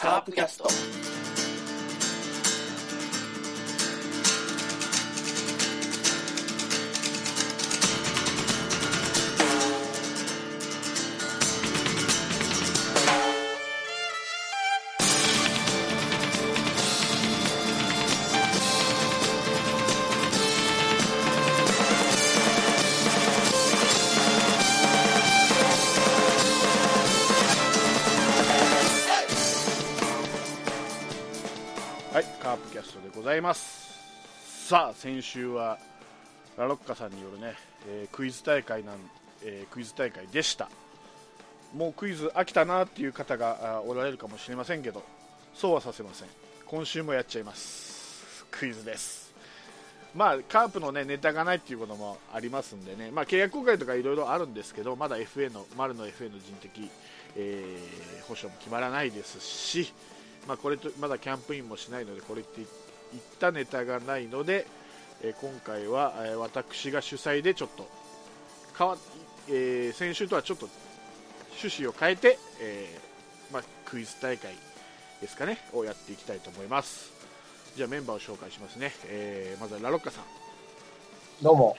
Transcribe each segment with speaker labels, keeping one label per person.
Speaker 1: カープキャスト。
Speaker 2: さあ、先週はラロッカさんによるね、えークイズ大会なん、えークイズ大会でした。もうクイズ飽きたなっていう方がおられるかもしれませんけど、そうはさせません。今週もやっちゃいます。クイズです。まあ、カープのね、ネタがないっていうこともありますんでね、まあ、契約更改とかいろいろあるんですけど、まだ FA の、丸の FA の人的、えー保証も決まらないですし、まあ、これとまだキャンプインもしないのでこれっていってたネタがないので、えー今回は、えー私が主催でちょっと変わ、えー先週とはちょっと趣旨を変えて、えーまあ、クイズ大会ですかねをやっていきたいと思います。じゃあメンバーを紹介しますね、えーまずはラロッカさん。
Speaker 3: どうも、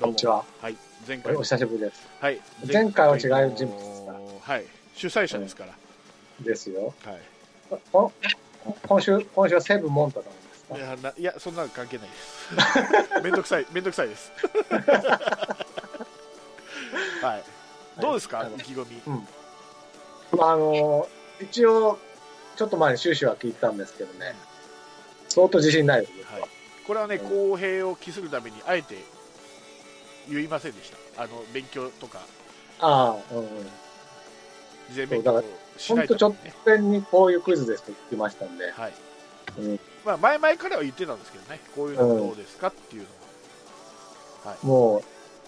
Speaker 3: こんにちは。
Speaker 2: はい。前回。
Speaker 3: お久しぶりです。
Speaker 2: はい。
Speaker 3: 前回は違う人物ですか
Speaker 2: はい。主催者ですから、
Speaker 3: ですよ。
Speaker 2: はい。
Speaker 3: こ今週、今週はセブンモンタなん
Speaker 2: いやないやそんなの関係ない。で すめんどくさいめんどくさいです。はい。どうですか、
Speaker 3: はい
Speaker 2: 意気込み。
Speaker 3: まあ、あの、一応、ちょっと前に終始は聞いたんですけどね、相当自信ないです、僕は
Speaker 2: これはね
Speaker 3: うん。
Speaker 2: 公平を期するためにあえて言いませんでした。あの勉強とか。
Speaker 3: ああ、うんうん。
Speaker 2: 事前勉強をしない
Speaker 3: とちょっ
Speaker 2: とね
Speaker 3: と前にこういうクイズですと言ってましたんで、
Speaker 2: はい。
Speaker 3: うん
Speaker 2: まあ、前々からは言ってたんですけどねこういうのどうですかっていうのは、はい、
Speaker 3: もう、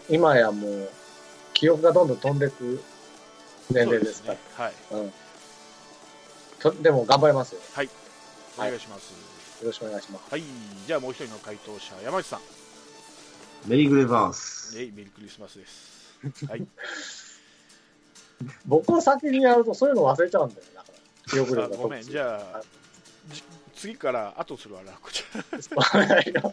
Speaker 3: 今やもう、記憶がどんどん飛んでく年齢ですか
Speaker 2: そうね。はい。
Speaker 3: ら。うん。とでも頑張りますよ。
Speaker 2: お願いします。
Speaker 3: よろしくお願いします。
Speaker 2: はい、じゃあもう一人の回答者山内さん。
Speaker 4: メリーグレバース。
Speaker 2: えいメリークリスマスです。はい。
Speaker 3: 僕を先にやるとそういうの忘れちゃうんだよ、だから。記憶力が
Speaker 2: あごめん。じゃあじ次から後するわなこちら。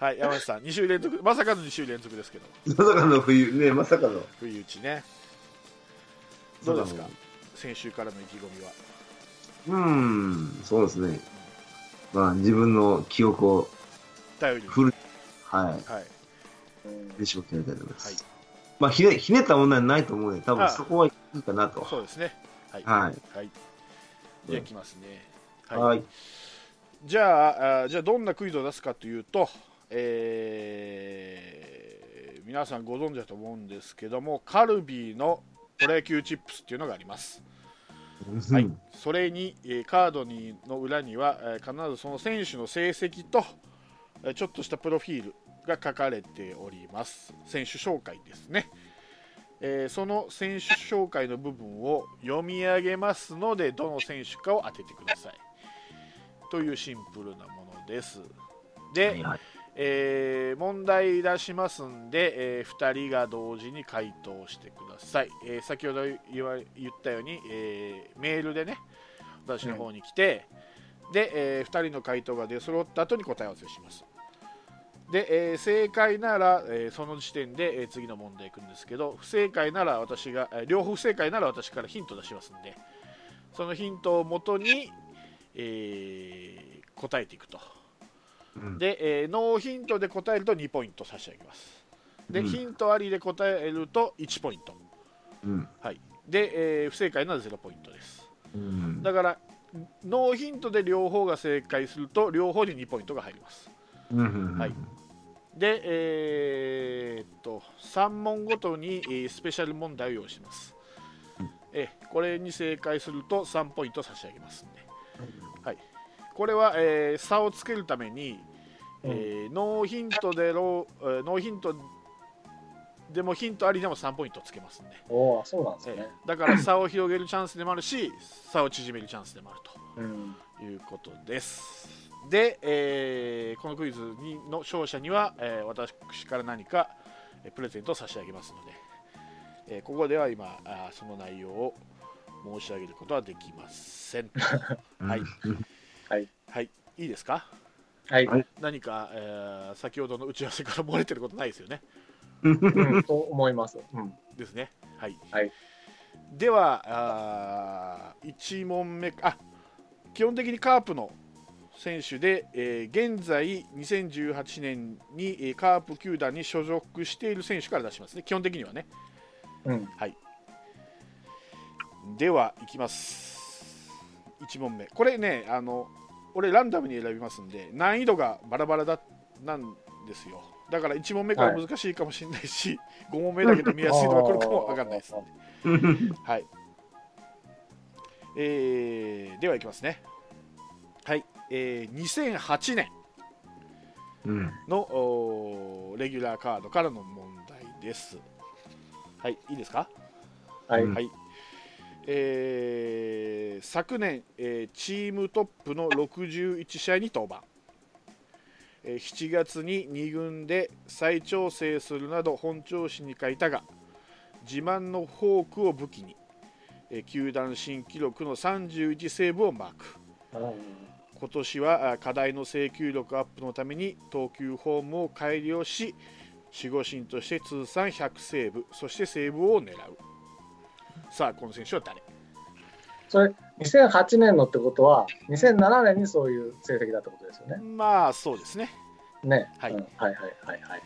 Speaker 2: はい山内さん2週連続まさかの2週連続ですけど。
Speaker 4: まさかの冬、ね、まさかの。
Speaker 2: 不意打ちねどうですか？先週からの意気込みは。
Speaker 4: うーん、そうですね。まあ、自分の記憶を
Speaker 2: 頼りに。
Speaker 4: フル、は
Speaker 2: はい。
Speaker 3: うん
Speaker 4: い、で絞ってやりたいと思います。
Speaker 2: はい。
Speaker 4: まあ、ひね、ひねった問題はないと思うので、多
Speaker 2: あ
Speaker 4: 分そこはいいかなと。
Speaker 2: そうですね。はい。
Speaker 4: はい。
Speaker 2: はい。じゃあいきますね
Speaker 4: はい。
Speaker 2: じゃああじゃあどんなクイズを出すかというと、えー皆さんご存知だと思うんですけどもカルビーのプロ野球チップスっていうのがあります、はい。
Speaker 4: うん、
Speaker 2: それに、えーカードにの裏には、えー必ずその選手の成績と、えーちょっとしたプロフィールが書かれております。選手紹介ですね、えーその選手紹介の部分を読み上げますのでどの選手かを当ててくださいというシンプルなものです。で、
Speaker 4: はいはい。
Speaker 2: えー問題出しますんで、え2人が同時に回答してください、えー先ほど言ったように、えーメールでね私の方に来て、で、え2人の回答が出揃った後に答え合わせします。で、えー正解なら、えーその時点で、えー次の問題いくんですけど不正解なら私が、えー両方不正解なら私からヒント出しますんでそのヒントをもとに、えー答えていくと。
Speaker 4: うん。
Speaker 2: で、えーノーヒントで答えると2ポイント差し上げます。で、
Speaker 4: うん。
Speaker 2: ヒントありで答えると1ポイント、
Speaker 4: うん。
Speaker 2: はい、で、えー不正解なら0ポイントです。
Speaker 4: うん。
Speaker 2: だからノーヒントで両方が正解すると両方に2ポイントが入ります。
Speaker 4: うん。
Speaker 2: はい。で、えーっと3問ごとに、えースペシャル問題を用意します、えーこれに正解すると3ポイント差し上げますんで、はい、これは、えー差をつけるために、えーノーヒントでノーヒントでもヒントありでも3ポイントつけますんで、
Speaker 3: そうなんです
Speaker 2: え
Speaker 3: ね。
Speaker 2: ーだから差を広げるチャンスでもあるし差を縮めるチャンスでもあると。いうことです。で、えーこのクイズにの勝者には、えー私から何かえープレゼントを差し上げますので、えーここでは今あーその内容を申し上げることはできません。はい。
Speaker 4: うん
Speaker 2: はい。いいですか？
Speaker 3: はい。
Speaker 4: はい。
Speaker 2: 何か、えー先ほどの打ち合わせから漏れてることないですよね？
Speaker 3: うん、と思います。うん。
Speaker 2: ですね。はい、
Speaker 3: はい。
Speaker 2: ではあ1問目あ基本的にカープの選手で、えー現在2018年にえーカープ球団に所属している選手から出しますね。基本的にはね。
Speaker 3: うん。
Speaker 2: ではいきます1問目これねあの俺ランダムに選びますんで難易度がバラバラだなんですよだから1問目から難しいかもしれないし、5問目だけで見やすいのが来るかもわかんないです はい。えーでは、いきますね。はい。えー2008年
Speaker 4: うん。
Speaker 2: のおーレギュラーカードからの問題です。はい、いいですか？
Speaker 3: はい。
Speaker 4: うん
Speaker 2: はい。えー昨年、えーチームトップの61試合に登板。えー7月に2軍で再調整するなど本調子に欠いたが自慢のフォークを武器に、えー球団新記録の31セーブをマーク。今年はあ課題の制球力アップのために投球フォームを改良し守護神として通算100セーブそしてセーブを狙うさあこの選手は誰？
Speaker 3: それ、2008年のってことは、2007年にそういう成績だってことですよね。
Speaker 2: まあそうですね
Speaker 3: ね。
Speaker 2: はい
Speaker 3: うんはいはいはいはい。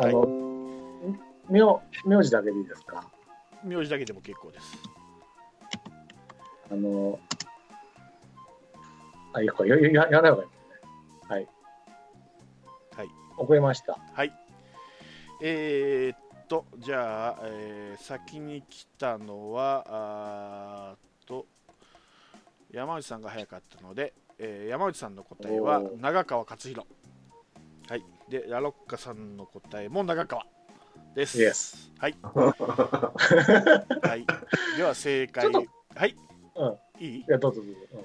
Speaker 3: あの、名名字だけでいいですか？
Speaker 2: 名字だけでも結構です
Speaker 3: あの、あ、いいか、やややらない方がい。はい。
Speaker 2: はい
Speaker 3: 遅れました。
Speaker 2: はいえー、っとじゃあ、えー先に来たのはあと山内さんが早かったので、えー山内さんの答えは長川勝弘はい。でラロッカさんの答えも長川です、
Speaker 3: Yes
Speaker 2: はい、はい、では正解。はい。
Speaker 3: うん。
Speaker 2: いい？
Speaker 3: いや、どうぞどうぞ。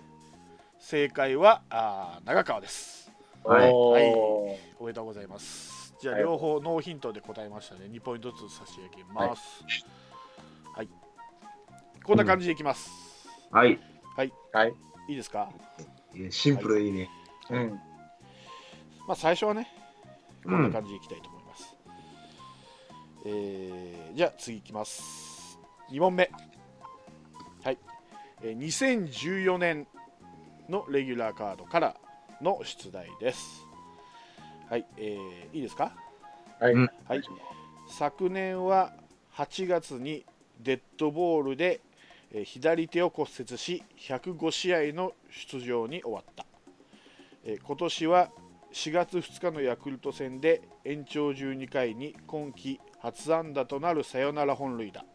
Speaker 2: 正解はあー長川です。
Speaker 3: うん、
Speaker 4: はい。
Speaker 3: おー。
Speaker 2: おめでとうございます。じゃあ
Speaker 3: はい
Speaker 2: 両方ノーヒントで答えましたね。2ポイントずつ差し上げます。はい。こんな感じでいきます。
Speaker 4: はい。
Speaker 3: はい。
Speaker 2: いいですか？
Speaker 4: シンプルでいいね。
Speaker 3: うん。
Speaker 2: まあ最初はね、こん
Speaker 4: う。
Speaker 2: なん感じでいきたいと思います。えーじゃあ次いきます。2問目。はい。えー2014年のレギュラーカードからの出題です。はい。えーいいですか？
Speaker 3: はい。
Speaker 4: うん。
Speaker 2: はい。昨年は8月にデッドボールでえー左手を骨折し105試合の出場に終わった、えー今年は4月2日のヤクルト戦で延長12回に今季初安打となるサヨナラ本塁打。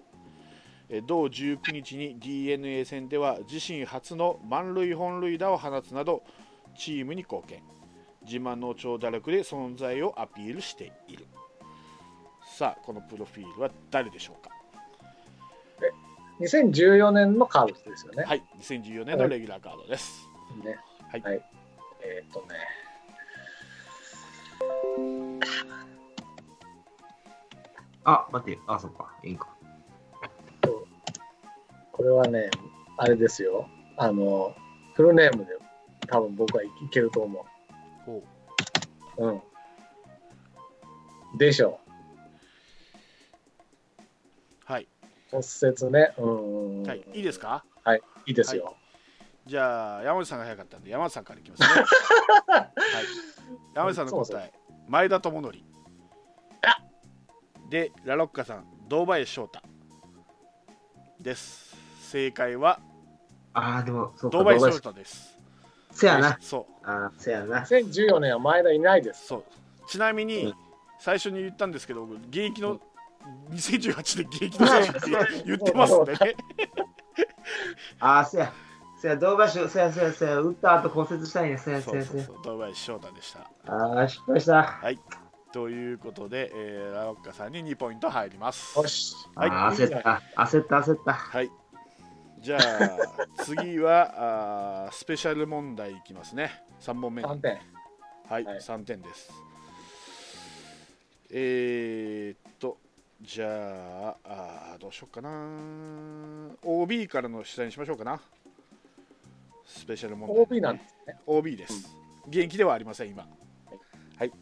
Speaker 2: えー同19日に d n a 戦では自身初の満塁本塁打を放つなどチームに貢献自慢の長打力で存在をアピールしているさあこのプロフィールは誰でしょうか
Speaker 3: ？2014年のカードですよね。
Speaker 2: はい2014年のレギュラーカードです
Speaker 3: ね。
Speaker 2: はい
Speaker 3: えーっとね。
Speaker 4: あ、待って。あ、そっか。いいんか。
Speaker 3: これはね、あれですよ。あの、フルネームで多分僕はいけると思
Speaker 2: ほ
Speaker 3: う。うん。でしょ
Speaker 2: うはい、
Speaker 3: う。骨折ね。うん。
Speaker 2: はい、いいですか？
Speaker 3: はい。いいですよ。
Speaker 2: じゃあ山内さんが早かったんで山内さんからいきますね はい山内さんの答え前田智則でラロッカさん堂林翔太です正解は
Speaker 4: あー、でも、そうか。
Speaker 2: 堂林翔太です
Speaker 4: せやな。
Speaker 2: そう
Speaker 4: あー、せやな。
Speaker 3: 2014年は前田いないです。
Speaker 2: そうちなみに、
Speaker 4: うん
Speaker 2: 最初に言ったんですけど僕現役の2018年現役の選手って言ってますんでね
Speaker 4: あー、せや。せや、堂林、せやせやせや。打った後骨折したんや。せやせ
Speaker 2: そうそう
Speaker 4: やせや。
Speaker 2: 堂林翔太でした
Speaker 4: あー、失敗した。
Speaker 2: ということで、えーラロッカさんに2ポイント入ります
Speaker 3: よし。
Speaker 2: はい
Speaker 4: 焦った。焦った、焦った。
Speaker 2: はい。じゃあ、次はあースペシャル問題いきますね。3問目。は
Speaker 3: 3点。
Speaker 2: い、
Speaker 3: はい
Speaker 2: 3点です。えーっと、じゃああーどうしようかな OB からの出題にしましょうかなスペシャル問題、
Speaker 3: OB なんですね。
Speaker 2: OB です、現役ではありません今はい、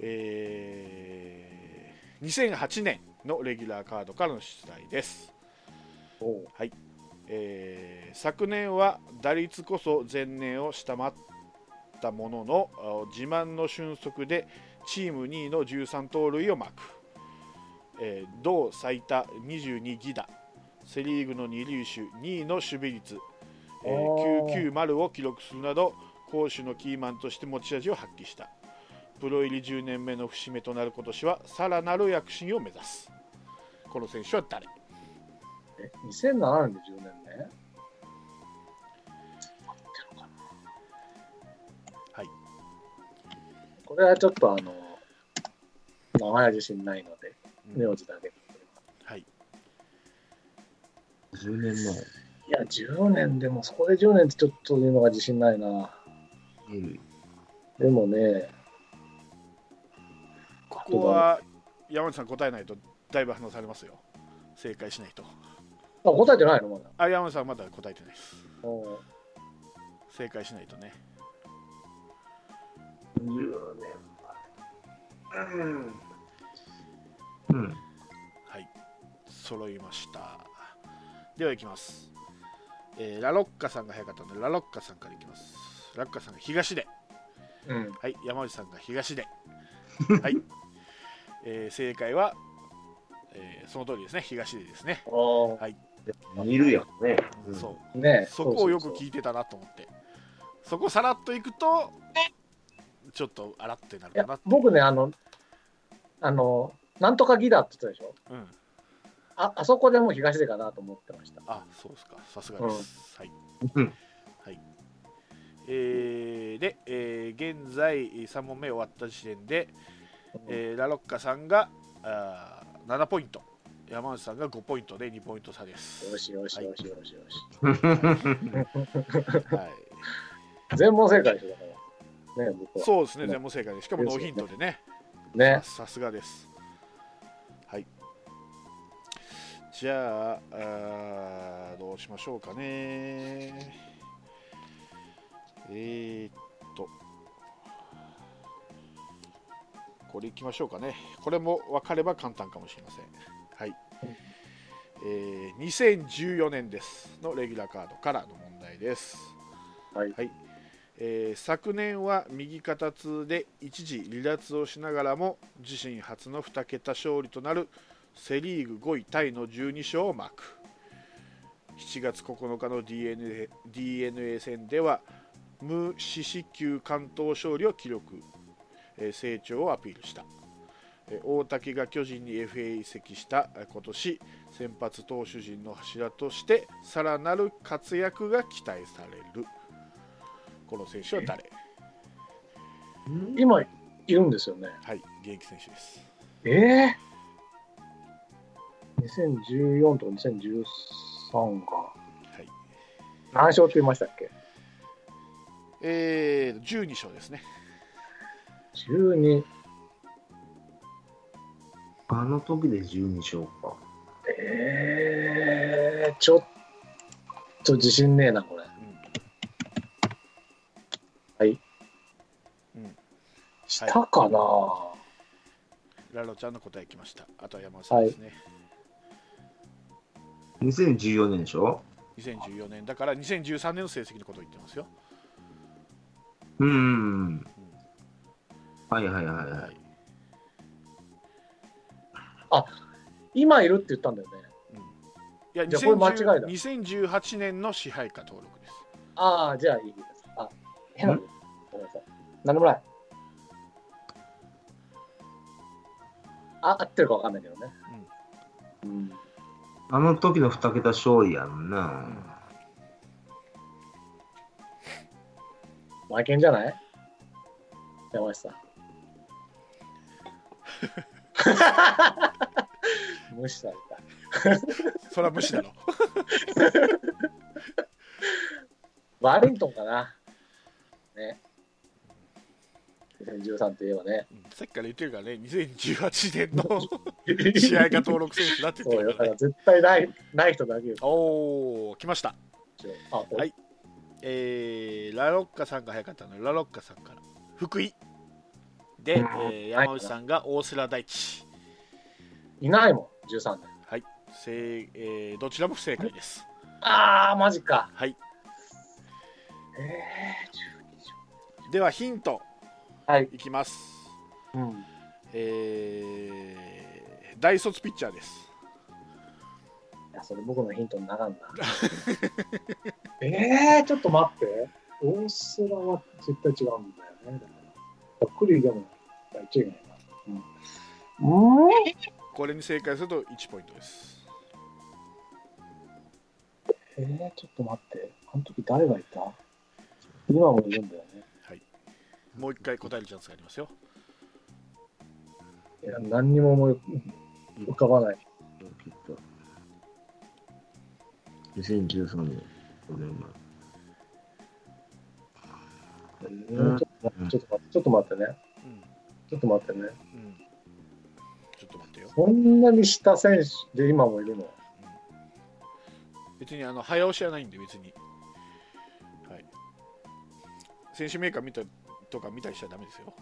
Speaker 2: えー、2008年のレギュラーカードからの出題です、
Speaker 3: おう。
Speaker 2: えー昨年は打率こそ前年を下回ったもののあ自慢の俊足でチーム2位の13盗塁をマーク、えー同最多22犠打。セ・リーグの二塁手2位の守備率、え
Speaker 3: ー
Speaker 2: 990を記録するなど攻守のキーマンとして持ち味を発揮した。プロ入り10年目の節目となる今年はさらなる躍進を目指す。この選手は誰？
Speaker 3: え2007年で10年ね。
Speaker 2: はい。
Speaker 3: これはちょっとあの、名前は自信ないので、
Speaker 2: うん
Speaker 3: 名字だけ。
Speaker 2: はい
Speaker 4: 10年前。
Speaker 3: いや、10年でも、そこで10年ってちょっというのが自信ないな。
Speaker 4: 二塁
Speaker 3: でもね、
Speaker 2: ここは山内さん答えないとだいぶ話されますよ正解しないと
Speaker 3: あ、答えてないの？まだ。
Speaker 2: あ山内さんまだ答えてない。です
Speaker 3: うん
Speaker 2: 正解しないとね。
Speaker 4: 10年前。うん。うん。
Speaker 2: はい。揃いました。ではいきます、えーラロッカさんが早かったのでラロッカさんからいきます。ラロッカさんが東で。
Speaker 3: うん。
Speaker 2: はい。山内さんが東で。はい、えー正解は、えーその通りですね。東でですね、
Speaker 3: お
Speaker 2: はい
Speaker 4: 見るやんね。うん。
Speaker 2: そう。
Speaker 3: ね
Speaker 2: そこをよく
Speaker 3: い
Speaker 2: 聞いてたなと思って。そこさらっといくとちょっとあらってなるかな
Speaker 3: や、僕ね、あの、あの、なんとかギダって言ってたでしょ？
Speaker 2: うん。
Speaker 3: あ、あそこでもう東出かなと思ってました。
Speaker 2: あそうですか。さすがです、はい。
Speaker 4: うん。
Speaker 2: はい。えーで、えー現在3問目終わった時点で、えーラロッカさんがあー7ポイント山内さんが5ポイントで2ポイント差です
Speaker 3: よしよしよしよしよし。
Speaker 2: はい、
Speaker 3: 全問正解でしょ。ね、僕は。
Speaker 2: そうですね全問正解でしかもノーヒントでね
Speaker 3: ね。
Speaker 2: さすがです。はい。じゃああー、どうしましょうかね。えー、っと、これいきましょうかね。これも分かれば簡単かもしれません。はい。えー、2014年ですのレギュラーカードからの問題です。
Speaker 3: はい。
Speaker 2: えー昨年は右肩痛で一時離脱をしながらも自身初の2桁勝利となるセ・リーグ5位タイの12勝をマーク7月9日の DNA, DNA 戦では無四死球完投勝利を記録、えー成長をアピールした、えー大竹が巨人に FA 移籍したえー今年先発投手陣の柱としてさらなる活躍が期待されるこの選手は誰？
Speaker 3: 今、いるんですよね。
Speaker 2: はい、現役選手です。
Speaker 3: ええ2014とか2013が。
Speaker 2: はい。
Speaker 3: 何勝って言いましたっけ？
Speaker 2: えー、12勝ですね。
Speaker 3: ?12。
Speaker 4: あの時で12勝か。
Speaker 3: ええちょっと自信ねえな、これ。はい。
Speaker 2: うん
Speaker 3: したかな、
Speaker 2: ラロちゃんの答え来ました。あとは山内さんですね。
Speaker 4: 2014年でしょ
Speaker 2: ？2014年だから2013年の成績のことを言ってますよ。
Speaker 4: うん。はいはいはいは。
Speaker 2: はいい。
Speaker 3: 今いるって言ったんだよね。
Speaker 2: うん、いや
Speaker 3: じゃあこれ間違いだ
Speaker 2: 2010 2018年の支配下登録です。
Speaker 3: ああ、じゃあいいです。あ、変な。ごめんなさい。何でもない。あ、合ってるかわかんないけどね。うん。
Speaker 4: あの時の2桁勝利やんな。
Speaker 3: 負けんじゃない？山内さん。無視された。
Speaker 2: それは無視だろ。
Speaker 3: ワリントンかな。ね。2013って言えばね。
Speaker 2: うんさっきから言ってるからね、2018年の 試合が登録選手だって言
Speaker 3: そう
Speaker 2: からね。
Speaker 3: だから絶対ない、ない人だけ。
Speaker 2: おお、来ました。
Speaker 3: あ、
Speaker 2: はいえー、ラロッカさんが早かったので、ラロッカさんから。福井。で、え
Speaker 3: うん
Speaker 2: ー山内さんが大瀬良大地。
Speaker 3: いないもん、13年。
Speaker 2: はい。正えーどちらも不正解です。
Speaker 3: あー、マジか。
Speaker 2: はい。
Speaker 3: え
Speaker 2: では、ヒント
Speaker 3: ー、はい。
Speaker 2: いきます。
Speaker 3: うん。
Speaker 2: えー、大卒ピッチャーです。
Speaker 3: いや、それ僕のヒントにならんな。えー、ちょっと待って。オースラは絶対違うんだよね。だから。ざっくりでも、言っちゃいけないな。うん。うん
Speaker 2: これに正解すると1ポイントです。
Speaker 3: えー、ちょっと待って。あの時誰がいた？今もいるんだよね。
Speaker 2: もう一回答えるチャンスがありますよ。
Speaker 3: いや、何にも思い浮かばない。
Speaker 4: きっと。2013年、5年前。
Speaker 3: えーちょっと待って、ちょっと待って、ちょっと待ってね。
Speaker 2: うん。
Speaker 3: ちょっと待ってね。
Speaker 2: うん。ちょっと待ってよ。
Speaker 3: そんなに下選手で今もいるの？
Speaker 2: 別にあの早押しはないんで別に、はい、選手メーカー見たとか見たりしちゃダメですよ、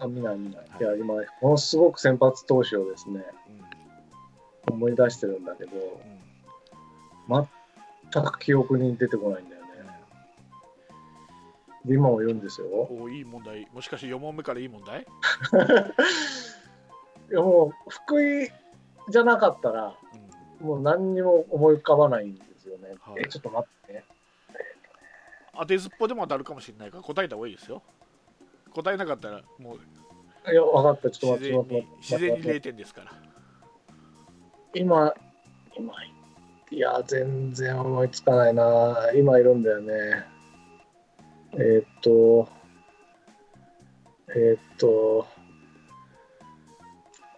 Speaker 3: あ、見ない見ない。い。や、今、ものすごく先発投手をですね、
Speaker 2: うん。
Speaker 3: 思い出してるんだけど、
Speaker 2: うん。
Speaker 3: 全く記憶に出てこないんだよね。で、今もいるんですよ。
Speaker 2: おおいい問題。もしかして4問目からいい問題、
Speaker 3: いや、もう、福井じゃなかったら、
Speaker 2: うん、
Speaker 3: もう何にも思い浮かばないんですよね。
Speaker 2: はい
Speaker 3: え、ちょっと待ってね。
Speaker 2: 当てずっぽでも当たるかもしれないから答えた方がいいですよ答えなかったらもう
Speaker 3: いや、分かった。ちょっと待って、
Speaker 2: 自然に
Speaker 3: ちょっと待って。
Speaker 2: 自然に
Speaker 3: 待って
Speaker 2: 0点ですから
Speaker 3: 今、今、いや、全然思いつかないな。今いるんだよね。えーっと、えーっと、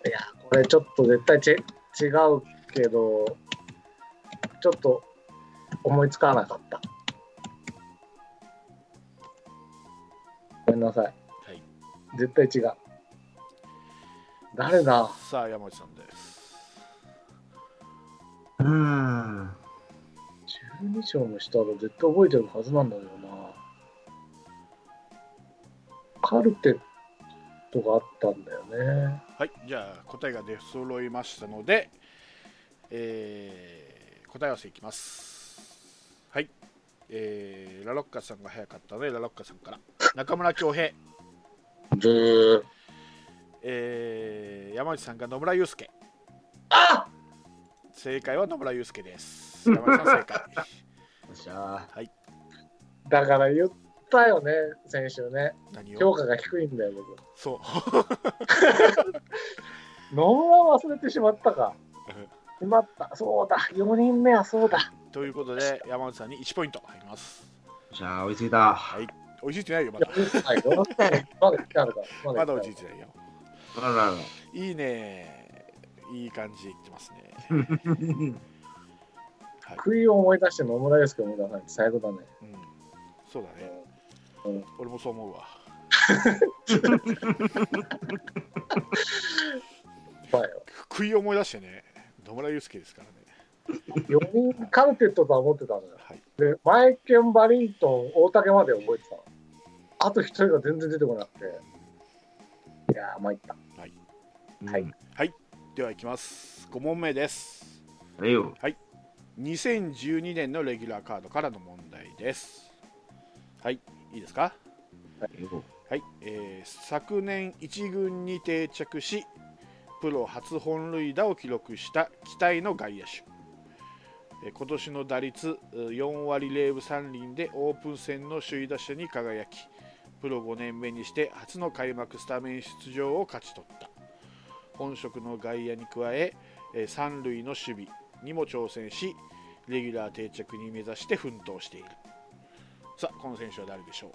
Speaker 3: いや、これちょっと絶対ち違うけど、ちょっと思いつかなかった。ごめんなさい。
Speaker 2: はい
Speaker 3: 絶対違う。誰だ？
Speaker 2: さあ山内さんです
Speaker 4: うーん。
Speaker 3: 12章の下は絶対覚えてるはずなんだけどな。カルテットがあったんだよね。
Speaker 2: はいじゃあ答えが出揃いましたので、えー答え合わせいきます。はいえーラロッカさんが早かったのでラロッカさんから。中村恭平。
Speaker 3: ブー。
Speaker 2: えー山内さんが野村祐介。
Speaker 3: あ
Speaker 2: 正解は野村祐介です。山内さん正解。
Speaker 4: よっしゃ
Speaker 3: だから言ったよね、先週ね。評価が低いんだよ、僕。
Speaker 2: そう
Speaker 3: 野村忘れてしまったか。しまった。そうだ。4人目はそうだ。
Speaker 2: ということで山内さんに1ポイント入ります
Speaker 4: ー。よっしゃー、追いついた。
Speaker 2: 追いついてないよまだ、
Speaker 3: はい、よまだ来たのか。
Speaker 2: まだ追いつ
Speaker 3: 来
Speaker 2: いてないよ
Speaker 4: あららら。
Speaker 2: いいねいい感じでいってますね はい、
Speaker 3: 悔いを思い出して野村祐介を思い出さないって最後だね。
Speaker 2: うん、そうだね
Speaker 3: うん
Speaker 2: 俺もそう思うわ。悔い思い出してね野村祐介ですからね。
Speaker 3: 4人カルテットとは思ってたのよ。
Speaker 2: はい。
Speaker 3: で、マイケン・バリントン、大竹まで覚えてた。の。あと1人が全然出てこなくて。いやー、参った。はい。
Speaker 4: うん
Speaker 2: ではいきます。5問目です。
Speaker 4: あれよ。
Speaker 2: 2012年のレギュラーカードからの問題です。はいいいですか？はい、えー昨年1軍に定着しプロ初本塁打を記録した期待の外野手。今年の打率4割0分3厘でオープン戦の首位打者に輝きプロ5年目にして初の開幕スタメン出場を勝ち取った。本職の外野に加え三塁の守備にも挑戦しレギュラー定着に目指して奮闘している。さあこの選手は誰でしょ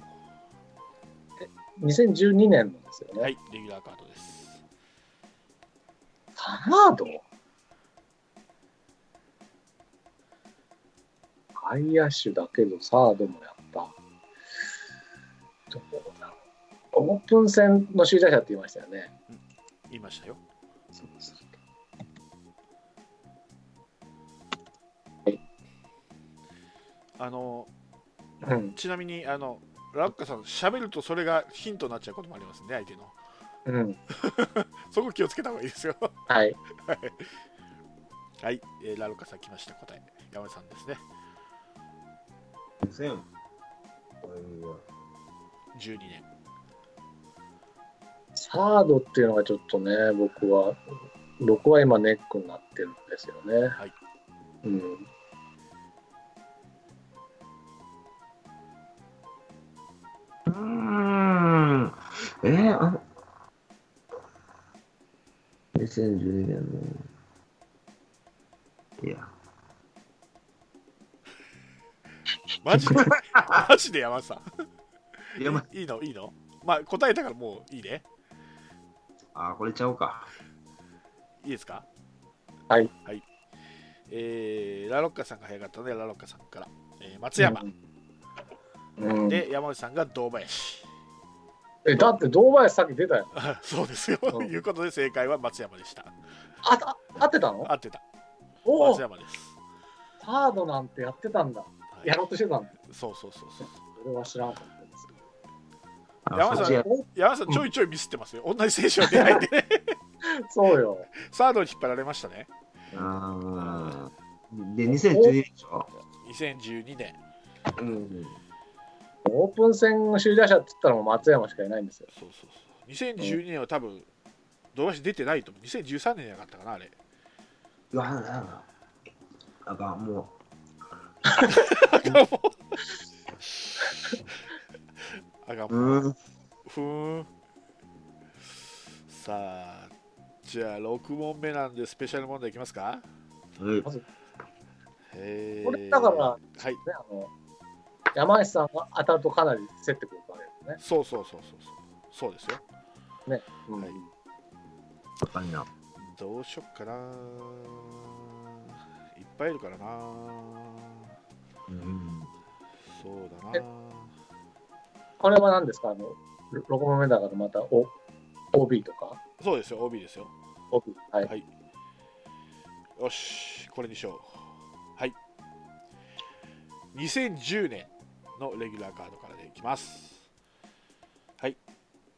Speaker 2: う
Speaker 3: ？2012年のですよね。
Speaker 2: はい、レギュラーカードです。
Speaker 3: サマード？外野手だけどサードもやった。どうだろオープン戦の首位打者って言いましたよね。
Speaker 2: 言いましたよ。あの
Speaker 3: うん。
Speaker 2: ちなみにあのラッカさん喋るとそれがヒントになっちゃうこともありますね相手の
Speaker 3: うん。
Speaker 2: そこ気をつけた方がいいですよ
Speaker 3: はい。
Speaker 2: はい、えーラロッカさん来ました答え山根さんですね
Speaker 4: 2000
Speaker 2: 12年
Speaker 3: サードっていうのがちょっとね、僕は、僕は今ネックになってるんですよね。
Speaker 2: はい。
Speaker 3: うん。
Speaker 4: えー、あの、2012年の、いや、
Speaker 2: マジで？マジで山根さん
Speaker 4: いや、ま、
Speaker 2: いいの？いいの？まあ答えたからもういいね
Speaker 4: あ、これちゃおうか。
Speaker 2: いいですか？
Speaker 3: はい。
Speaker 2: はい。えー、ラロッカさんが早かったので、ラロッカさんから。えー松山、
Speaker 3: うん。
Speaker 2: で、山内さんが堂林。
Speaker 3: え、だって堂林さっき出たよ。
Speaker 2: あ そうですよ。と
Speaker 3: うん
Speaker 2: いうことで、正解は松山でした。
Speaker 3: あ、あ合ってたの？
Speaker 2: 合ってた。
Speaker 3: おお
Speaker 2: 松山です。
Speaker 3: サードなんてやってたんだ。
Speaker 2: はい
Speaker 3: やろうとしてたんだ。
Speaker 2: そうそうそうそう。
Speaker 3: それは知らんかったです。
Speaker 4: あ
Speaker 2: 山さん山内さん、ちょいちょいミスってますよ。同じ選手は出ないんでね。
Speaker 3: そうよ。
Speaker 2: サードに引っ張られましたね。
Speaker 4: あーで、2012年でしょ
Speaker 2: 2012年。
Speaker 4: うん。
Speaker 3: オープン戦の首位打者って言ったらもう松山しかいないんですよ。
Speaker 2: そうそう。そう。2012年は多分、堂林出てないと思う。2013年じゃなかったかな、あれ。
Speaker 4: うわ、なんだ。あかん、も
Speaker 2: あが
Speaker 4: う。うーん。
Speaker 2: ふーん。さあ、じゃあ6問目なんでスペシャル問題いきますか
Speaker 4: はい。
Speaker 3: これだ。から
Speaker 2: はい、
Speaker 3: ね、あの山内さんが当たるとかなり競ってくるわけです
Speaker 2: そうそうそうそうそう。そうですよ。
Speaker 3: ね。うん
Speaker 2: はい
Speaker 4: 高いな。
Speaker 2: どうしよっかな。いっぱいいるからな。
Speaker 4: うん。
Speaker 2: そうだな。
Speaker 3: これは何ですか？あの、6問目だからまた、お OB とか？
Speaker 2: そうですよ、OB ですよ。
Speaker 3: ?OB。はい。
Speaker 2: はい。よし、これにしよう。はい。2010年のレギュラーカードからでいきます。はい。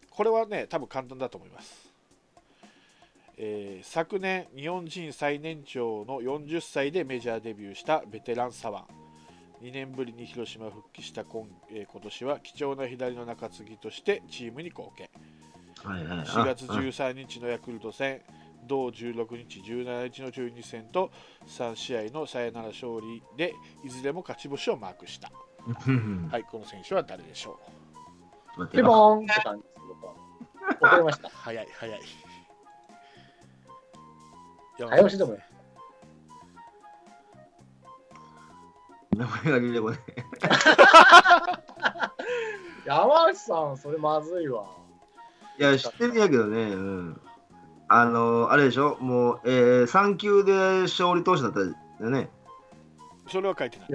Speaker 2: これはね、多分簡単だと思います。えー昨年、日本人最年長の40歳でメジャーデビューしたベテラン左腕。2年ぶりに広島復帰した今,、えー今年は貴重な左の中継ぎとしてチームに貢献。
Speaker 4: はいはい。
Speaker 2: 4月
Speaker 4: あ
Speaker 2: 13日のヤクルト戦、同16日、17日の中日戦と3試合のサヨナラ勝利でいずれも勝ち星をマークした。
Speaker 4: うん
Speaker 2: はい、この選手は誰でしょ
Speaker 3: ピ
Speaker 4: 待ってよ。
Speaker 3: ボーンって感じです、僕は。わかりました
Speaker 2: う。早い、早い。
Speaker 3: 早押しでもいい
Speaker 4: 名前が出てこない。
Speaker 3: 山内さん、それまずいわ。
Speaker 4: いや、知ってるんやけどね。うん。あの、あれでしょ？もう、えー、3球で勝利投手だったよね。
Speaker 2: それは書いてない。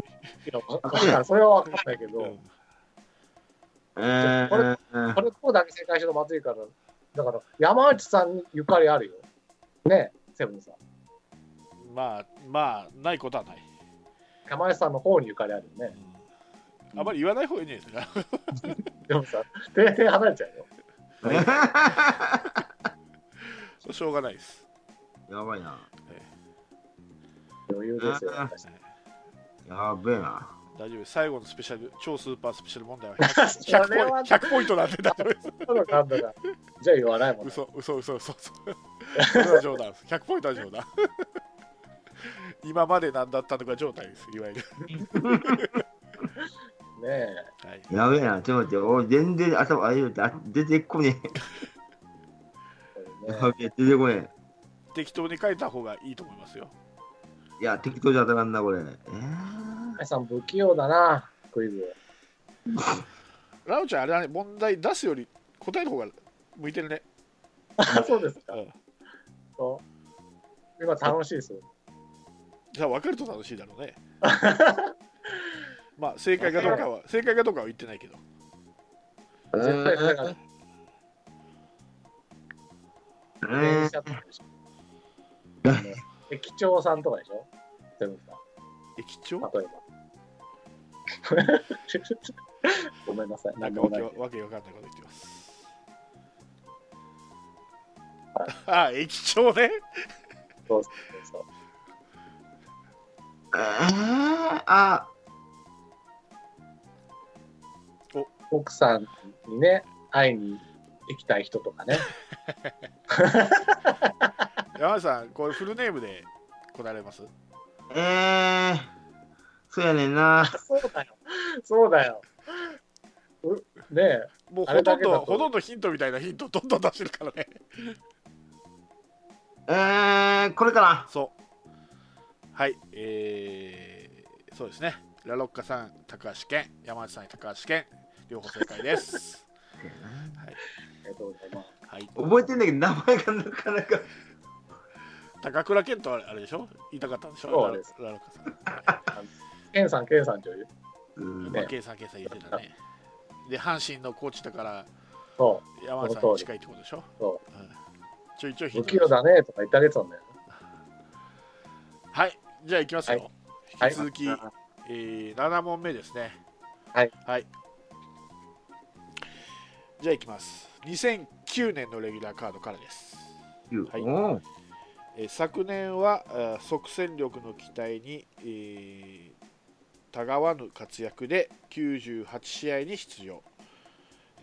Speaker 3: それは分かんないけど、これこれこうだけ正解してまずいから、だから山内さんにゆかりあるよ。ねセブンさん。
Speaker 2: まあ、まあ、ないことはない。
Speaker 3: 山内さんの方にゆかりあるよね。
Speaker 2: あまり言わない方がいいんじゃないですか？
Speaker 3: でもさ、手手離れちゃうよ。
Speaker 2: しょうがないです。
Speaker 4: やばいな。
Speaker 3: 余裕ですよ。
Speaker 4: あ
Speaker 3: 私
Speaker 4: やべえな。
Speaker 2: 大丈夫。最後のスペシャル、超スーパースペシャル問題は
Speaker 3: そ
Speaker 2: 100,
Speaker 3: れは
Speaker 2: ポイント100ポイントなんで大丈夫です。
Speaker 3: だなんだかじゃあ言わないもん。
Speaker 2: 嘘嘘嘘嘘嘘それは冗談です100ポイントは冗談今まで何だったのか状態ですいわゆる、
Speaker 3: ねえ。
Speaker 2: はい、
Speaker 4: やべえな。ちょっと待って。おい全然頭、あ、いあ出てこね
Speaker 3: こ
Speaker 4: え。出てこね
Speaker 2: 適当に書いた方がいいと思いますよ
Speaker 4: え。いや、適当じゃ当たらんな、これ。えー、
Speaker 3: さん不器用だな、クイズ。
Speaker 2: ラウちゃんあれはね問題出すより答えの方が向いてるね、
Speaker 3: あ、そうですか。
Speaker 2: うん、
Speaker 3: そう今楽しいですよ。
Speaker 2: じゃあ分かると楽しいだろうね まあ正解かどうかは正解かどうかは言ってないけど
Speaker 3: 絶対正解電車とかでしょ。あの駅長さんとかでしょ？セブンさん。
Speaker 2: 駅長？
Speaker 3: 例えば。ごめんなさい。
Speaker 2: なんかわけわわけわかんないこと言ってます。ああ、駅長ね。
Speaker 3: そうそうそう。
Speaker 4: えー、あ、
Speaker 3: 奥さんにね、会いに行きたい人とかね。
Speaker 2: 山内さん、これフルネームで答えられます？
Speaker 4: えー、そうやねんな。
Speaker 3: そうだよ。そうだよ。うねえ。
Speaker 2: もうほとんど、ほとんどヒントみたいなヒントどんどん出してるからね。
Speaker 4: えー、これかな。
Speaker 2: そう。はい、えー、そうですね。ラロッカさん、高橋健、山内さん、高橋健、両方正解です。
Speaker 3: えっと、まあ、
Speaker 2: はい、
Speaker 4: 覚えてんだけど、名前がなかなか。
Speaker 2: 高倉健とあれあれでしょ？言いたかったんでしょ？
Speaker 3: そうです
Speaker 2: ラロラロッカさん。
Speaker 3: ケンさん、ケンさん女優。
Speaker 4: うん
Speaker 2: まあ、計算計算言ってたね。で、阪神のコーチだから、
Speaker 3: そ
Speaker 2: 山内さんに近いってことでしょ？
Speaker 3: そ
Speaker 2: うんちょいちょい
Speaker 3: 不器用だねとか言ってあげてたんだよ。
Speaker 2: はい、じゃあ行きますよ。
Speaker 3: はい
Speaker 2: 引き続き、えー、7問目ですね。
Speaker 3: はい。
Speaker 2: はい。じゃあ行きます。2009年のレギュラーカードからです。はい
Speaker 4: おー
Speaker 2: えー昨年は即戦力の期待に、えたがわぬ活躍で98試合に出場、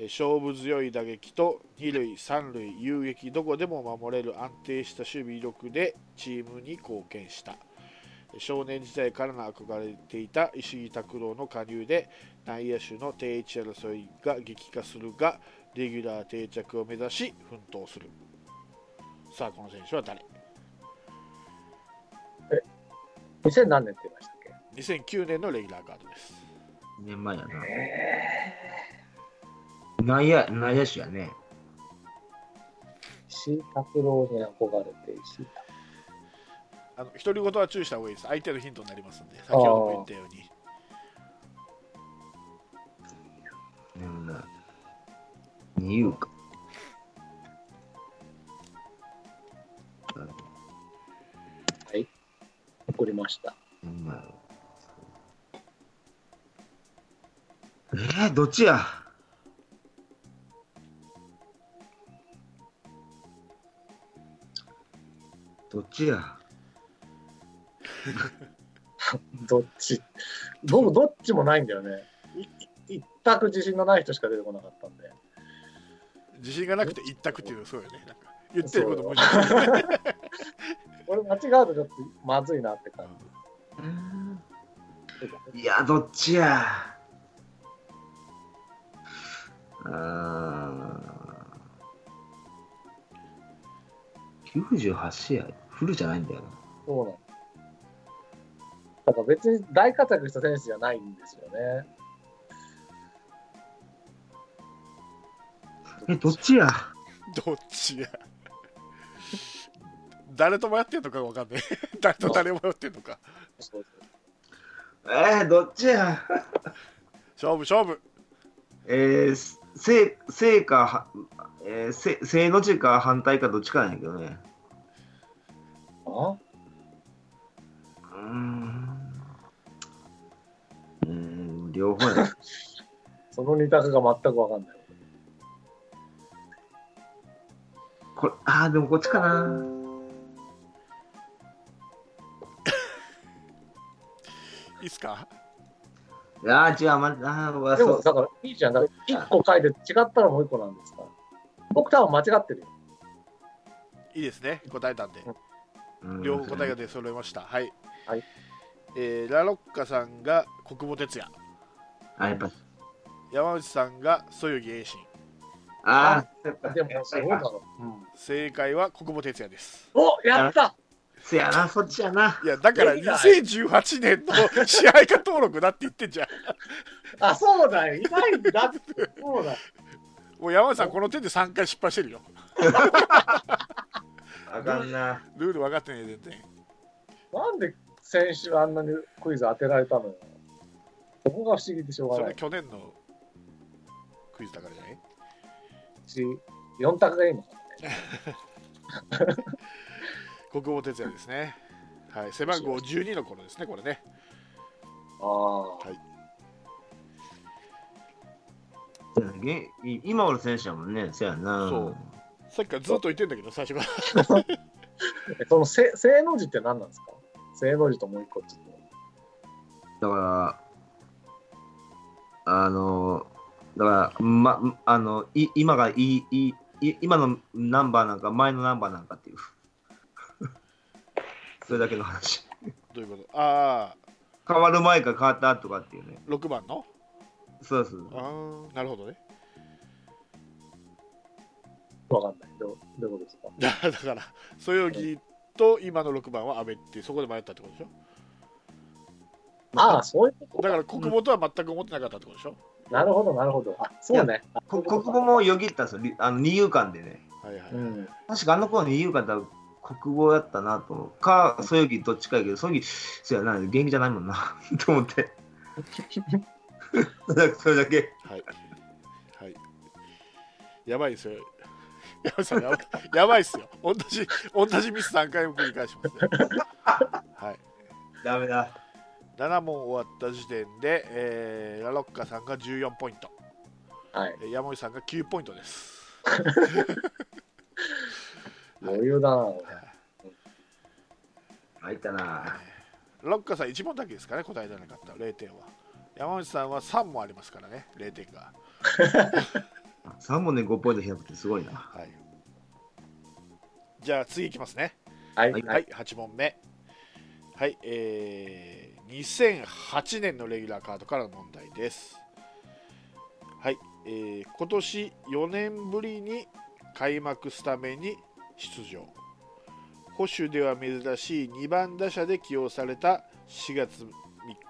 Speaker 2: 勝負強い打撃と二塁三塁遊撃どこでも守れる安定した守備力でチームに貢献した。少年時代からの憧れていた石井拓郎の加入で内野手の定位置争いが激化するがレギュラー定着を目指し奮闘する。さあこの選手は誰？
Speaker 3: 2000何年って言いましたっけ
Speaker 2: ？2009年のレギュラーカードです。
Speaker 4: 2年前やな。内野、内野手やね。
Speaker 3: 石井拓郎に憧れて石井拓
Speaker 2: あの独り言は注意した方がいいです。相手のヒントになりますんで、先ほども言ったように。
Speaker 4: うんな。二遊か。
Speaker 3: 送りました。
Speaker 4: えー、どっちや？どっちや？
Speaker 3: どっち？僕、どっちもないんだよね。い一択自信のない人しか出てこなかったんで。
Speaker 2: 自信がなくて一択っていうのそうよね。なんか言ってることも
Speaker 3: 俺間違うとちょっとまずいなって感じ。
Speaker 4: いや、どっちやあー98試合フルじゃないんだよな。
Speaker 3: そうなの。だから別に大活躍した選手じゃないんですよね。
Speaker 4: え、どっちや
Speaker 2: どっちや。誰と迷ってんのかわかんない。誰と誰も迷ってんのか。
Speaker 4: えー、どっちや？
Speaker 2: 勝負勝負。
Speaker 4: えー、せ正か、はえー、せ正の字か反対かどっちかなんやけどね。
Speaker 3: あ？
Speaker 4: うーん。うーん、両方や。
Speaker 3: その二択が全くわかんない。
Speaker 4: これ、あー、でもこっちかな。
Speaker 2: いいっすか？
Speaker 4: いやー、違う、ま、あ
Speaker 3: でも。だからいいじゃん。だから1個書いて違ったらもう1個なんですか？ら。僕多分間違ってるよ。
Speaker 2: いいですね。答えたんで。
Speaker 4: うん
Speaker 2: 両方答えが出揃いました。はい。
Speaker 3: はい
Speaker 2: えーラロッカさんが国母哲也。
Speaker 4: あ、やっぱ、
Speaker 2: 山内さんがそよぎ栄信。
Speaker 4: あ
Speaker 3: でも、すごいだろ。うん
Speaker 2: 正解は国母哲也です。
Speaker 3: おやった
Speaker 4: ー、せやな、そっちやな。
Speaker 2: いや、だから
Speaker 3: レギュラー
Speaker 2: 2018年の支配下登録だって言ってんじゃん。
Speaker 3: あ、そうだよ。いないんだって。そうだよ。
Speaker 2: もう山内さん、この手で3回失敗してるよ。
Speaker 4: あかんな。
Speaker 2: ルール分かってねえ、全然。
Speaker 3: なんで先週あんなにクイズ当てられたのよ。そこが不思議でしょうが
Speaker 2: それ
Speaker 3: ない。
Speaker 2: 去年のクイズだからじゃない？
Speaker 3: し、4択がいいのかね。
Speaker 2: 国母哲也ですね。はい、背番号12の頃ですね、これね。
Speaker 3: ああ。
Speaker 2: はい。
Speaker 4: げい今おる選手やもんね、そやな。
Speaker 2: そうさっきからずっと言ってんだけど、最初から。
Speaker 3: えそのせ正の字って何なんですか？正の字ともう一個ちょっ
Speaker 4: だから、あの、だから、ま、あの、い今がいい、いい、い今のナンバーなんか、前のナンバーなんかっていう。それだけの話。
Speaker 2: どういうこと？ああ、
Speaker 4: 変わる前か変わったとかっていうね。
Speaker 2: 6番の？
Speaker 4: そうそう。
Speaker 2: ああ、なるほどね。
Speaker 3: とわかんない。どうどういうことですか？
Speaker 2: だ だから、そよぎと今の6番は阿部っていう、そこで迷ったってことでしょ？
Speaker 3: ああ、そういうこと？
Speaker 2: だから国母とは全く思ってなかったってことでしょ、
Speaker 3: なるほど、なるほど。あ、そうね。
Speaker 4: 国語もよぎったんですより、あの二遊間でね。
Speaker 2: はいはい。
Speaker 3: うん。
Speaker 4: 確かあの頃二遊間だ国語やったなと思う。か、そよぎどっちかやけど、そよぎ、そうやな、元気じゃないもんな、と思って。それだけ。
Speaker 2: はい。はい。やばいですよ。やばいっすよ。やばいやばいっすよ。同じ、同じミス3回も繰り返しますね。はい。
Speaker 4: ダメだ。
Speaker 2: 7問終わった時点で、えーラロッカさんが14ポイント、
Speaker 3: はい。
Speaker 2: えー山内さんが9ポイントです。
Speaker 3: 余裕だな。
Speaker 4: 入ったな。
Speaker 2: ラロッカさん1問だけですかね、答えられなかった0点は。山内さんは3問ありますからね、0点が。
Speaker 4: 3問で5ポイント開くってすごいな。
Speaker 2: はい。じゃあ次いきますね。
Speaker 3: はい。
Speaker 4: はい
Speaker 2: はい、8問目。はい、えー、2008年のレギュラーカードからの問題です。はい、えー今年4年ぶりに開幕スタメンに出場。保守では珍しい2番打者で起用された4月3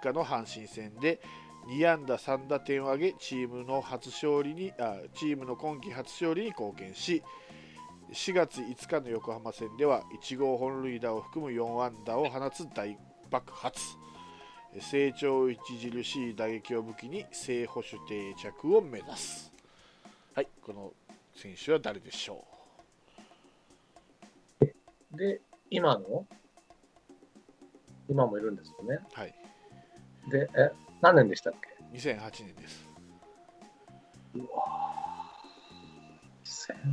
Speaker 2: 日の阪神戦で2安打3打点を挙げチームの初勝利にあチームの今季初勝利に貢献し4月5日の横浜戦では1号本塁打を含む4安打を放つ大爆発。成長著しい打撃を武器に正捕手定着を目指す。はいこの選手は誰でしょう？
Speaker 3: で、今の？今もいるんですよね。
Speaker 2: うはい
Speaker 3: で、え、何年でしたっけ
Speaker 2: ？2008年です
Speaker 3: うわぁ。2008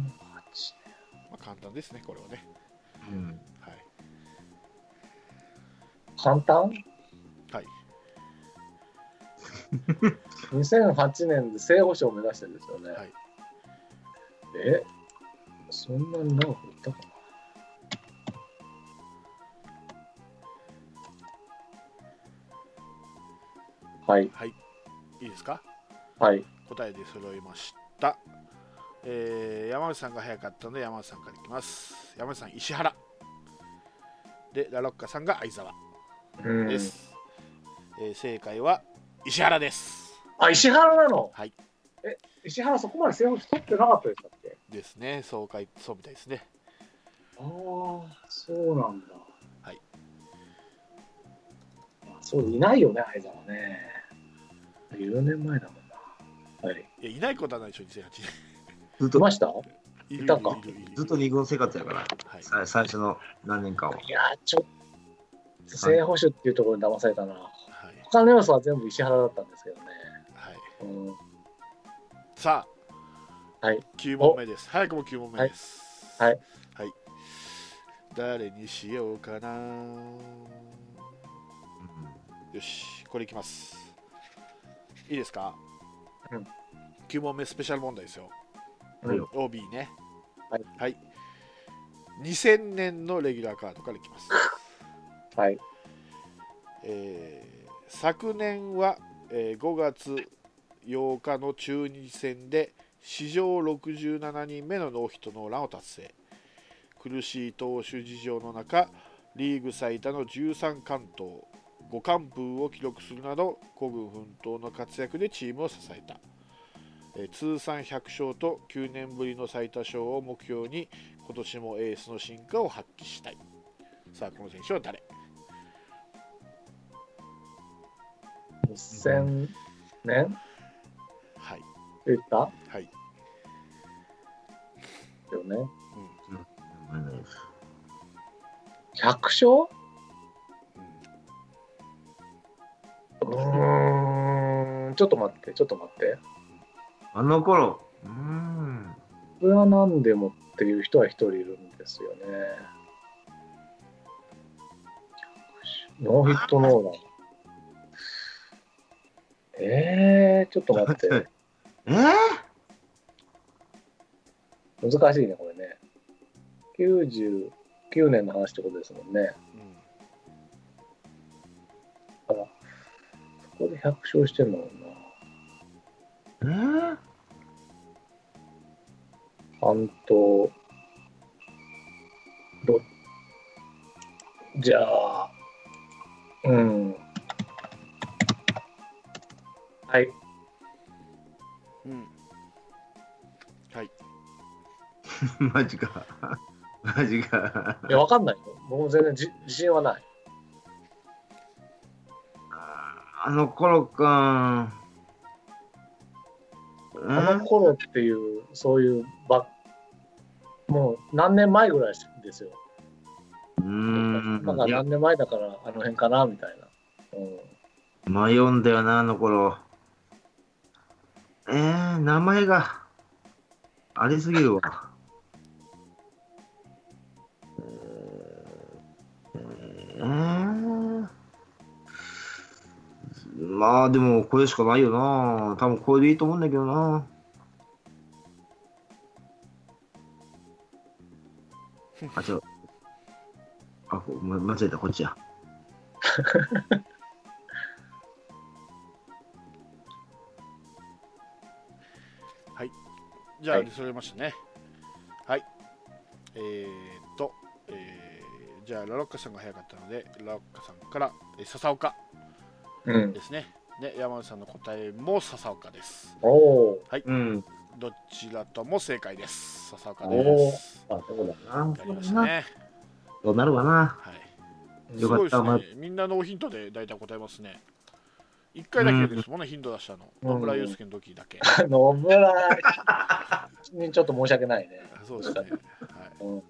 Speaker 2: まあ簡単ですねこれはね
Speaker 4: うん。
Speaker 2: はい
Speaker 3: 簡単？
Speaker 2: はい
Speaker 3: ?2008 年で正捕手を目指してるんですよね。
Speaker 2: はい
Speaker 3: えそんなに長くいったかな？はい、
Speaker 2: はい。いいですか？
Speaker 3: はい、
Speaker 2: 答えで揃いました、えー山内さんが早かったので山内さんからいきます。山内さん石原。でラロッカさんが相沢。
Speaker 3: うん。
Speaker 2: です、えー正解は石原です。
Speaker 3: あ、石原なの？
Speaker 2: はい。
Speaker 3: え、石原そこまで正捕手取ってなかったでしたっけ？
Speaker 2: ですね。そうかいそうみたいですね。
Speaker 3: ああ、そうなんだ。
Speaker 2: はい。
Speaker 3: あそう、いないよね、相沢ね。10年前だもんな。はい。
Speaker 2: いやいないことはないでしょ2008
Speaker 4: ずっと
Speaker 3: いました？
Speaker 2: 年い
Speaker 3: たか？
Speaker 4: ずっと二軍生活やから、
Speaker 2: はい
Speaker 4: さ最初の何年間は。
Speaker 3: いやー、ちょっと、正捕手っていうところに騙されたな。
Speaker 2: はい
Speaker 3: 他の要素は全部石原だったんですけどね。
Speaker 2: はい
Speaker 3: うん、
Speaker 2: さあ、
Speaker 3: はい、
Speaker 2: 9問目です。早くも9問目です。
Speaker 3: はい。
Speaker 2: はい。誰にしようかな。よし、これいきます。いいですか、
Speaker 3: うん、
Speaker 2: ?9 問目スペシャル問題ですよ。
Speaker 4: はいよ
Speaker 2: OB ね。
Speaker 3: はい。
Speaker 2: はい。2000年のレギュラーカードからいきます。
Speaker 3: はい。
Speaker 2: えー昨年は、えー5月8日の中日戦で史上67人目のノーヒットノーランを達成苦しい投手事情の中リーグ最多の13完投5完封を記録するなど孤軍奮闘の活躍でチームを支えた、えー通算100勝と9年ぶりの最多勝を目標に今年もエースの進化を発揮したい。さあこの選手は誰
Speaker 3: ？2000年？
Speaker 2: はい。
Speaker 3: 言った？
Speaker 2: はい、
Speaker 3: よね。
Speaker 2: うん。
Speaker 4: ごめん。ないです。
Speaker 3: 100勝？ちょっと待って、ちょっと待って。
Speaker 4: あの頃、うーん。
Speaker 3: それは何でもっていう人は一人いるんですよね。ノーヒットノーラン。えー、ちょっと待って。
Speaker 4: えー、
Speaker 3: 難しいね、これね。99年の話ってことですもんね。
Speaker 2: うん
Speaker 3: そこで100勝してんだもんな。
Speaker 4: えー、
Speaker 3: 半島。ど、じゃあ、うん。はい。
Speaker 2: うんはい
Speaker 4: マジか。マジか。
Speaker 3: いや、わかんないよ。僕も全然じ自信はない。
Speaker 4: あの頃か。
Speaker 3: あの頃っていう、そういうば、もう何年前ぐらいですよ。
Speaker 4: うーん。
Speaker 3: なんか何年前だからあの辺かなみたいな。うん
Speaker 4: 迷うんだよな、あの頃。えー、名前がありすぎるわ。えー、まあでもこれしかないよな。多分これでいいと思うんだけどな。あ、違う。あ、間違えた、こっちや。
Speaker 2: じゃあ、
Speaker 3: はい
Speaker 2: それましたねはいえー、っと、えーじゃあラロッカさんが早かったのでラロッカさんから、えー笹岡
Speaker 3: うん。
Speaker 2: ですね。ね山内さんの答えも笹岡です。
Speaker 3: おお
Speaker 4: うん。
Speaker 2: どちらとも正解です。笹岡
Speaker 3: お
Speaker 2: です。
Speaker 3: ー。あ、そうだ。
Speaker 4: な。
Speaker 2: やりましたね。
Speaker 4: そうなるわな。
Speaker 2: はい。す
Speaker 4: よかった。
Speaker 2: ごいですね。みんなノーヒントで大体答えますね。1回だけですもんね、ヒント出したの。野村祐介の時だけ、
Speaker 3: 野村。にちょっと申し訳ないね。
Speaker 2: そうですね、はい。
Speaker 3: うん。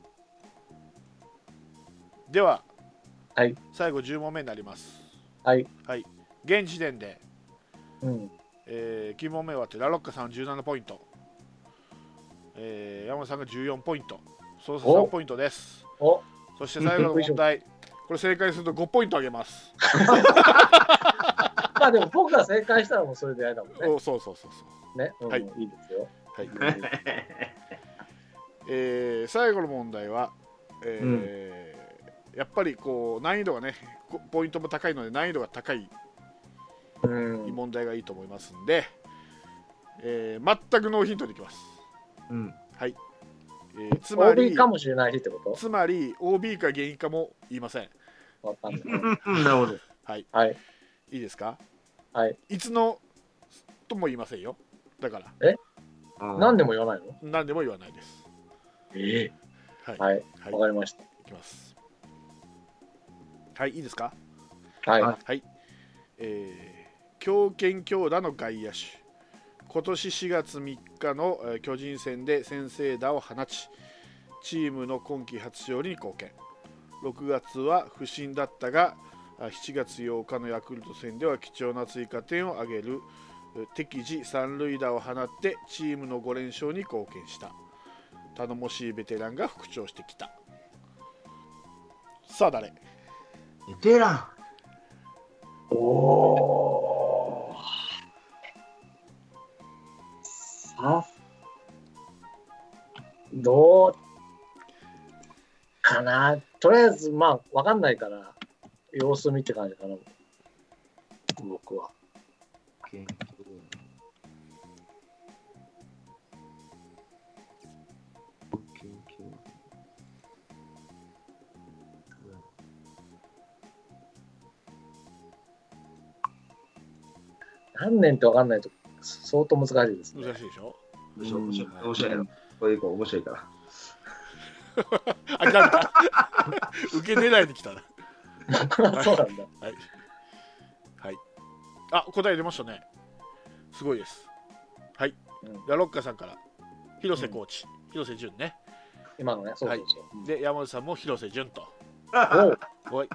Speaker 2: では、
Speaker 3: はい。
Speaker 2: 最後10問目になります。
Speaker 3: はい。
Speaker 2: はい現時点で、
Speaker 3: うん。
Speaker 2: えー、9問目終わってラロッカさん17ポイント、えー山本さんが14ポイント。操作3ポイントです。
Speaker 3: お。
Speaker 2: そして最後の問題。これ正解すると5ポイントあげます、
Speaker 3: まあでも僕が正解したらもうそれでやりだもんね。
Speaker 2: おそうそうそうそう。
Speaker 3: ね。うん、
Speaker 2: はい
Speaker 3: いいですよ。
Speaker 2: はい、えー最後の問題は、えーやっぱりこう難易度がねこポイントも高いので難易度が高い
Speaker 3: うん。
Speaker 2: 問題がいいと思いますんで、えー全くノーヒントでいきます、
Speaker 4: うん。
Speaker 2: えーつまり
Speaker 3: OB かもしれないしってこ
Speaker 2: つまり OB か原因かも言いません。
Speaker 3: とわかんない。
Speaker 4: なるほど。
Speaker 2: はい。
Speaker 3: はい。
Speaker 2: いいですか？
Speaker 3: はい。
Speaker 2: いつのとも言いませんよ。だから。
Speaker 3: 何でも言わないの？
Speaker 2: 何でも言わないです。
Speaker 3: え？
Speaker 2: はい、
Speaker 3: はい。
Speaker 2: はい。
Speaker 3: わかりました。
Speaker 2: いきます。はいいいですか？
Speaker 3: はい。
Speaker 4: は
Speaker 2: はい、えー強肩強打の外野手。今年4月3日の、えー巨人戦で先制打を放ちチームの今季初勝利に貢献。6月は不振だったがあ7月8日のヤクルト戦では貴重な追加点を挙げるえ敵地三塁打を放ってチームの5連勝に貢献した。頼もしいベテランが復調してきた。さあ誰？
Speaker 4: ベテラン。
Speaker 3: おお。さどうかなとりあえず、まあ、わかんないから、様子見って感じかな。僕は。何年ってわかんないと相当難しいですね。
Speaker 2: 難しいでしょ？
Speaker 4: 面白い、面白い。面白いな。これ以降面白いから。
Speaker 2: あかんか受け狙いに来たな。
Speaker 3: そうなんだ。
Speaker 2: はい。はい。あ答え出ましたね。すごいです。はい、
Speaker 3: うん。
Speaker 2: ラロッカさんから。広瀬コーチ、広瀬淳ね。
Speaker 3: 今のね、そうそうそう。
Speaker 2: で山内さんも広瀬潤と。おい